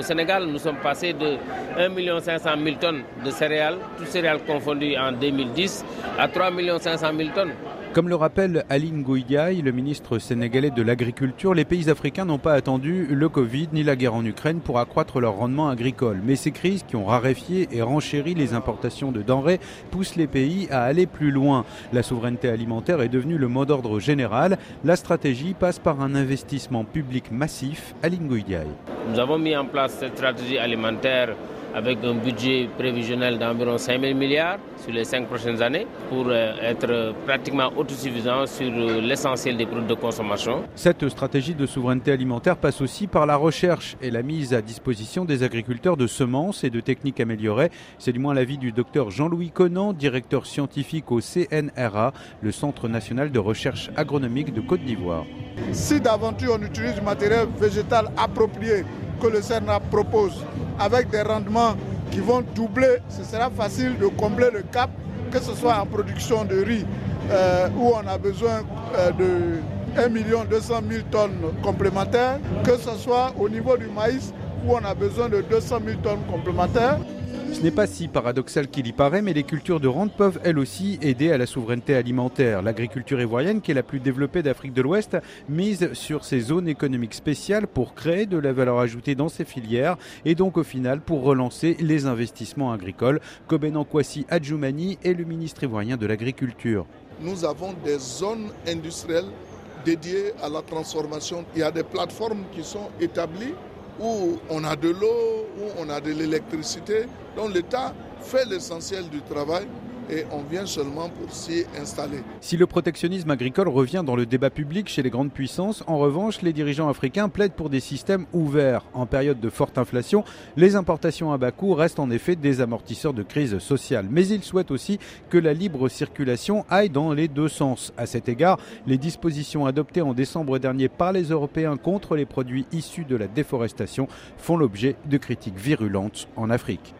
Au Sénégal, nous sommes passés de 1 500 000 tonnes de céréales, toutes céréales confondues en 2010, à 3 500 000 tonnes. Comme le rappelle Aline Gouidiaï, le ministre sénégalais de l'Agriculture, les pays africains n'ont pas attendu le Covid ni la guerre en Ukraine pour accroître leur rendement agricole. Mais ces crises qui ont raréfié et renchéri les importations de denrées poussent les pays à aller plus loin. La souveraineté alimentaire est devenue le mot d'ordre général. La stratégie passe par un investissement public massif. Aline Gouidiaï. Nous avons mis en place cette stratégie alimentaire avec un budget prévisionnel d'environ 5 000 milliards sur les cinq prochaines années pour euh, être pratiquement autosuffisant sur euh, l'essentiel des produits de consommation. Cette stratégie de souveraineté alimentaire passe aussi par la recherche et la mise à disposition des agriculteurs de semences et de techniques améliorées. C'est du moins l'avis du docteur Jean-Louis Conan, directeur scientifique au CNRA, le Centre national de recherche agronomique de Côte d'Ivoire. Si d'aventure on utilise du matériel végétal approprié que le CNRA propose, avec des rendements qui vont doubler, ce sera facile de combler le cap, que ce soit en production de riz, euh, où on a besoin euh, de 1 200 000 tonnes complémentaires, que ce soit au niveau du maïs, où on a besoin de 200 000 tonnes complémentaires. Ce n'est pas si paradoxal qu'il y paraît, mais les cultures de rente peuvent elles aussi aider à la souveraineté alimentaire. L'agriculture ivoirienne, qui est la plus développée d'Afrique de l'Ouest, mise sur ces zones économiques spéciales pour créer de la valeur ajoutée dans ces filières et donc au final pour relancer les investissements agricoles. Kobenan Kwasi Adjoumani est le ministre ivoirien de l'Agriculture. Nous avons des zones industrielles dédiées à la transformation. Il y a des plateformes qui sont établies où on a de l'eau, où on a de l'électricité. Donc l'État fait l'essentiel du travail et on vient seulement pour s'y installer. Si le protectionnisme agricole revient dans le débat public chez les grandes puissances, en revanche, les dirigeants africains plaident pour des systèmes ouverts. En période de forte inflation, les importations à bas coût restent en effet des amortisseurs de crise sociale. Mais ils souhaitent aussi que la libre circulation aille dans les deux sens. À cet égard, les dispositions adoptées en décembre dernier par les Européens contre les produits issus de la déforestation font l'objet de critiques virulentes en Afrique.